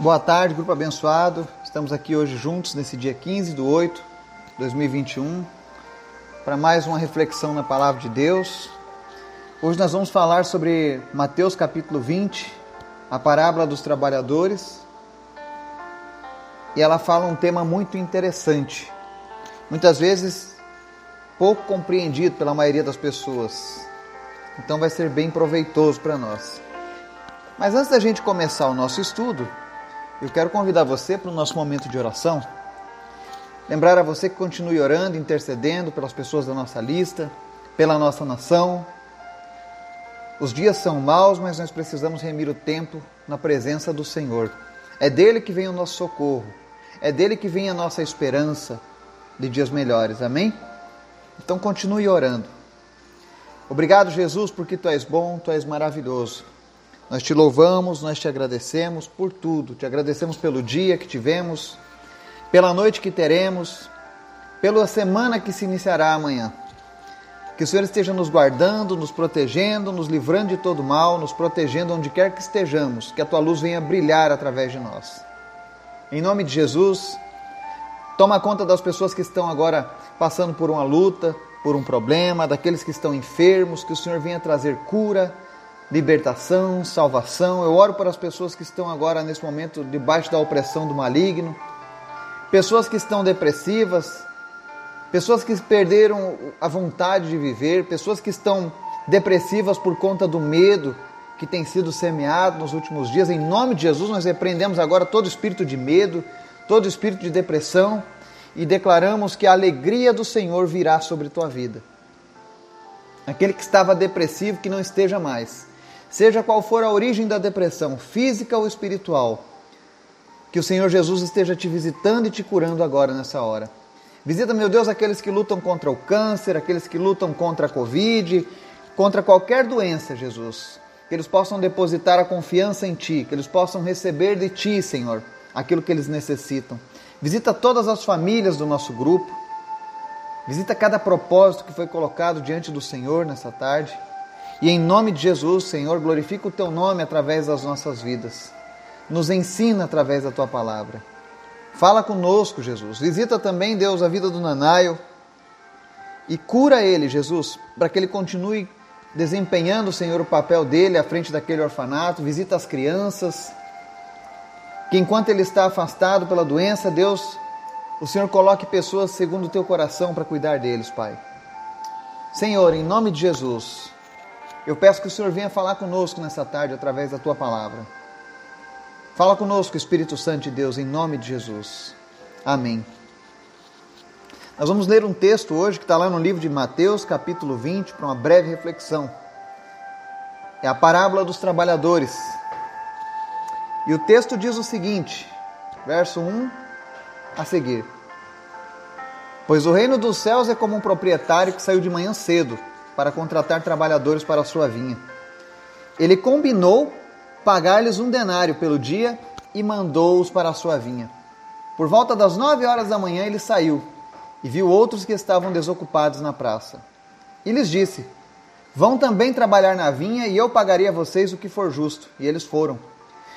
Boa tarde, grupo abençoado. Estamos aqui hoje juntos nesse dia 15 de 8 de 2021 para mais uma reflexão na palavra de Deus. Hoje nós vamos falar sobre Mateus capítulo 20, a parábola dos trabalhadores. E ela fala um tema muito interessante, muitas vezes pouco compreendido pela maioria das pessoas. Então vai ser bem proveitoso para nós. Mas antes da gente começar o nosso estudo, eu quero convidar você para o nosso momento de oração. Lembrar a você que continue orando, intercedendo pelas pessoas da nossa lista, pela nossa nação. Os dias são maus, mas nós precisamos remir o tempo na presença do Senhor. É dele que vem o nosso socorro, é dele que vem a nossa esperança de dias melhores. Amém? Então continue orando. Obrigado, Jesus, porque tu és bom, tu és maravilhoso. Nós te louvamos, nós te agradecemos por tudo. Te agradecemos pelo dia que tivemos, pela noite que teremos, pela semana que se iniciará amanhã. Que o Senhor esteja nos guardando, nos protegendo, nos livrando de todo mal, nos protegendo onde quer que estejamos, que a tua luz venha brilhar através de nós. Em nome de Jesus, toma conta das pessoas que estão agora passando por uma luta, por um problema, daqueles que estão enfermos, que o Senhor venha trazer cura, libertação, salvação. Eu oro para as pessoas que estão agora, nesse momento, debaixo da opressão do maligno, pessoas que estão depressivas, pessoas que perderam a vontade de viver, pessoas que estão depressivas por conta do medo que tem sido semeado nos últimos dias. Em nome de Jesus, nós repreendemos agora todo espírito de medo, todo espírito de depressão e declaramos que a alegria do Senhor virá sobre tua vida. Aquele que estava depressivo, que não esteja mais seja qual for a origem da depressão, física ou espiritual, que o Senhor Jesus esteja te visitando e te curando agora nessa hora. Visita, meu Deus, aqueles que lutam contra o câncer, aqueles que lutam contra a Covid, contra qualquer doença, Jesus. Que eles possam depositar a confiança em Ti, que eles possam receber de Ti, Senhor, aquilo que eles necessitam. Visita todas as famílias do nosso grupo. Visita cada propósito que foi colocado diante do Senhor nessa tarde. E em nome de Jesus, Senhor, glorifica o teu nome através das nossas vidas. Nos ensina através da tua palavra. Fala conosco, Jesus. Visita também, Deus, a vida do Nanaio e cura ele, Jesus, para que ele continue desempenhando, Senhor, o papel dele à frente daquele orfanato. Visita as crianças. Que enquanto ele está afastado pela doença, Deus, o Senhor coloque pessoas segundo o teu coração para cuidar deles, Pai. Senhor, em nome de Jesus, eu peço que o Senhor venha falar conosco nessa tarde através da tua palavra. Fala conosco, Espírito Santo de Deus, em nome de Jesus. Amém. Nós vamos ler um texto hoje que está lá no livro de Mateus, capítulo 20, para uma breve reflexão. É a parábola dos trabalhadores. E o texto diz o seguinte, verso 1 a seguir: Pois o reino dos céus é como um proprietário que saiu de manhã cedo para contratar trabalhadores para a sua vinha. Ele combinou pagar-lhes um denário pelo dia e mandou-os para a sua vinha. Por volta das nove horas da manhã ele saiu e viu outros que estavam desocupados na praça. E lhes disse: Vão também trabalhar na vinha e eu pagarei a vocês o que for justo. E eles foram.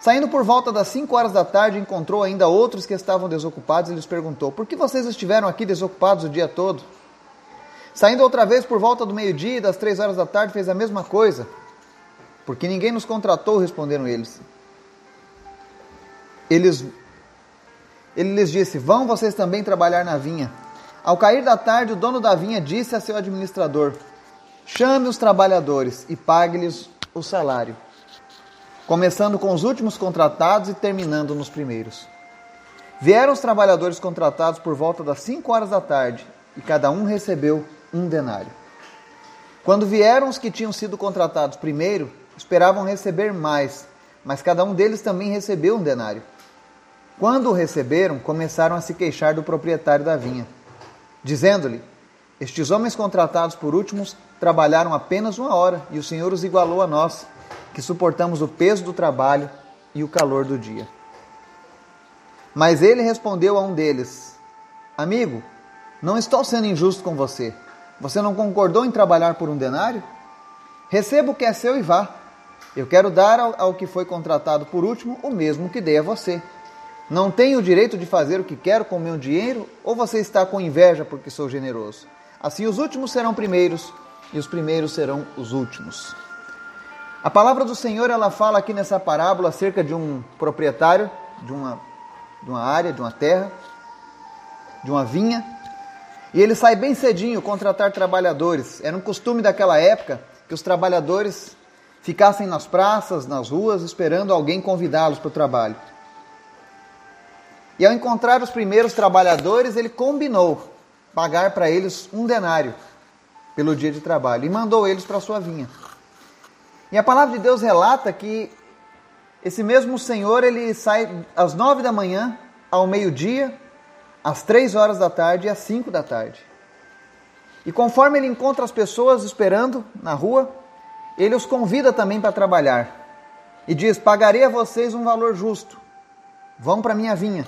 Saindo por volta das cinco horas da tarde, encontrou ainda outros que estavam desocupados e lhes perguntou: Por que vocês estiveram aqui desocupados o dia todo? Saindo outra vez por volta do meio-dia das três horas da tarde, fez a mesma coisa. Porque ninguém nos contratou, responderam eles. Eles ele lhes disse: Vão vocês também trabalhar na vinha. Ao cair da tarde, o dono da vinha disse a seu administrador: Chame os trabalhadores e pague-lhes o salário, começando com os últimos contratados e terminando nos primeiros. Vieram os trabalhadores contratados por volta das cinco horas da tarde e cada um recebeu um denário. Quando vieram os que tinham sido contratados primeiro, esperavam receber mais, mas cada um deles também recebeu um denário. Quando o receberam, começaram a se queixar do proprietário da vinha, dizendo-lhe: Estes homens contratados por últimos trabalharam apenas uma hora, e o Senhor os igualou a nós, que suportamos o peso do trabalho e o calor do dia. Mas ele respondeu a um deles: Amigo, não estou sendo injusto com você. Você não concordou em trabalhar por um denário? Receba o que é seu e vá. Eu quero dar ao, ao que foi contratado por último o mesmo que dei a você. Não tenho o direito de fazer o que quero com meu dinheiro, ou você está com inveja porque sou generoso? Assim os últimos serão primeiros e os primeiros serão os últimos. A palavra do Senhor ela fala aqui nessa parábola acerca de um proprietário de uma, de uma área, de uma terra, de uma vinha, e ele sai bem cedinho contratar trabalhadores. Era um costume daquela época que os trabalhadores ficassem nas praças, nas ruas, esperando alguém convidá-los para o trabalho. E ao encontrar os primeiros trabalhadores, ele combinou pagar para eles um denário pelo dia de trabalho e mandou eles para sua vinha. E a palavra de Deus relata que esse mesmo Senhor ele sai às nove da manhã, ao meio-dia, às três horas da tarde e às cinco da tarde. E conforme ele encontra as pessoas esperando na rua, ele os convida também para trabalhar. E diz: Pagarei a vocês um valor justo. Vão para minha vinha.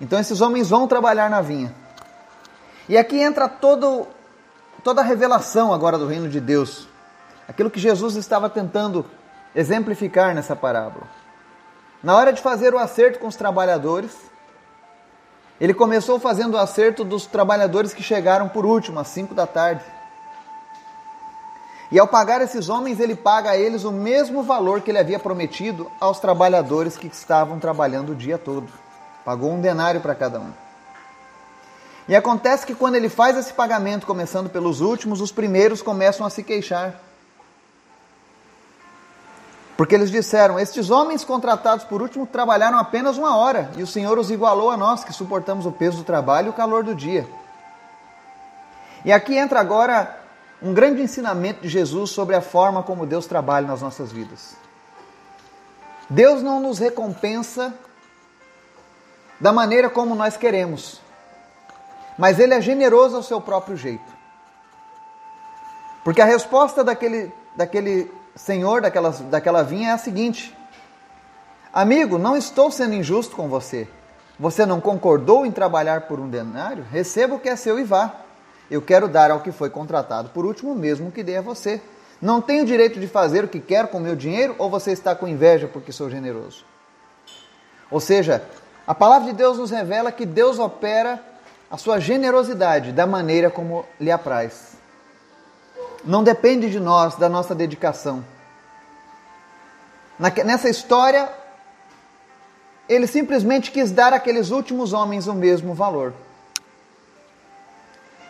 Então esses homens vão trabalhar na vinha. E aqui entra todo, toda a revelação agora do reino de Deus. Aquilo que Jesus estava tentando exemplificar nessa parábola. Na hora de fazer o acerto com os trabalhadores, ele começou fazendo o acerto dos trabalhadores que chegaram por último, às 5 da tarde. E ao pagar esses homens, ele paga a eles o mesmo valor que ele havia prometido aos trabalhadores que estavam trabalhando o dia todo. Pagou um denário para cada um. E acontece que quando ele faz esse pagamento, começando pelos últimos, os primeiros começam a se queixar. Porque eles disseram: Estes homens contratados por último trabalharam apenas uma hora, e o Senhor os igualou a nós, que suportamos o peso do trabalho e o calor do dia. E aqui entra agora um grande ensinamento de Jesus sobre a forma como Deus trabalha nas nossas vidas. Deus não nos recompensa da maneira como nós queremos, mas Ele é generoso ao seu próprio jeito. Porque a resposta daquele, daquele senhor daquela, daquela vinha é a seguinte: Amigo, não estou sendo injusto com você. Você não concordou em trabalhar por um denário? Receba o que é seu e vá. Eu quero dar ao que foi contratado por último, mesmo que dê a você. Não tenho direito de fazer o que quero com meu dinheiro ou você está com inveja porque sou generoso? Ou seja, a palavra de Deus nos revela que Deus opera a sua generosidade da maneira como lhe apraz não depende de nós, da nossa dedicação. Nessa história, ele simplesmente quis dar àqueles últimos homens o mesmo valor.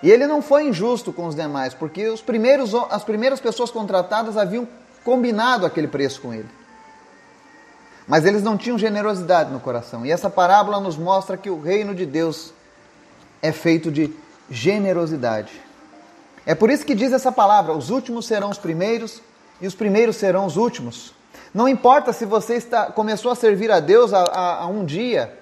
E ele não foi injusto com os demais, porque os primeiros, as primeiras pessoas contratadas haviam combinado aquele preço com ele. Mas eles não tinham generosidade no coração. E essa parábola nos mostra que o reino de Deus é feito de generosidade. É por isso que diz essa palavra: os últimos serão os primeiros e os primeiros serão os últimos. Não importa se você está, começou a servir a Deus há, um dia,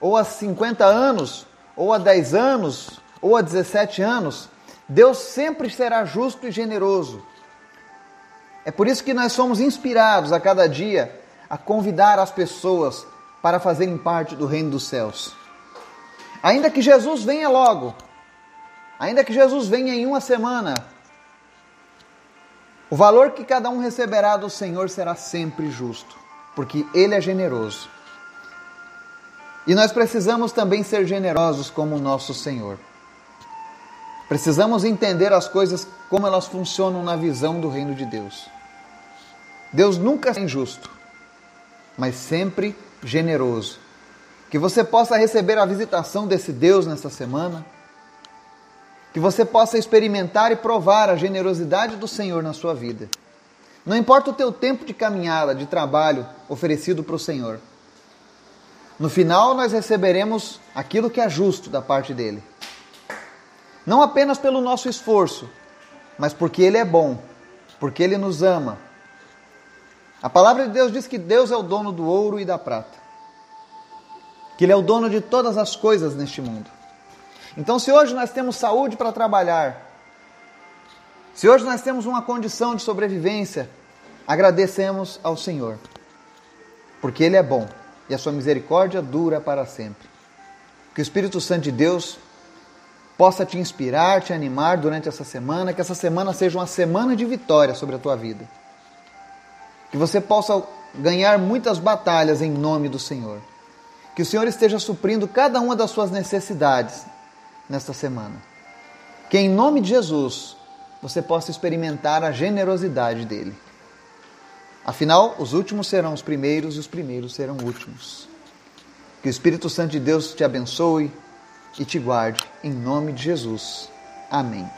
ou há 50 anos, ou há 10 anos, ou há 17 anos, Deus sempre será justo e generoso. É por isso que nós somos inspirados a cada dia a convidar as pessoas para fazerem parte do reino dos céus. Ainda que Jesus venha logo, Ainda que Jesus venha em uma semana, o valor que cada um receberá do Senhor será sempre justo, porque Ele é generoso. E nós precisamos também ser generosos como o nosso Senhor. Precisamos entender as coisas como elas funcionam na visão do reino de Deus. Deus nunca é injusto, mas sempre generoso. Que você possa receber a visitação desse Deus nessa semana que você possa experimentar e provar a generosidade do Senhor na sua vida. Não importa o teu tempo de caminhada, de trabalho oferecido para o Senhor. No final, nós receberemos aquilo que é justo da parte dele. Não apenas pelo nosso esforço, mas porque ele é bom, porque ele nos ama. A palavra de Deus diz que Deus é o dono do ouro e da prata, que ele é o dono de todas as coisas neste mundo. Então, se hoje nós temos saúde para trabalhar, se hoje nós temos uma condição de sobrevivência, agradecemos ao Senhor, porque Ele é bom e a sua misericórdia dura para sempre. Que o Espírito Santo de Deus possa te inspirar, te animar durante essa semana, que essa semana seja uma semana de vitória sobre a tua vida. Que você possa ganhar muitas batalhas em nome do Senhor. Que o Senhor esteja suprindo cada uma das suas necessidades nesta semana. Que em nome de Jesus você possa experimentar a generosidade dele. Afinal, os últimos serão os primeiros e os primeiros serão últimos. Que o Espírito Santo de Deus te abençoe e te guarde, em nome de Jesus. Amém.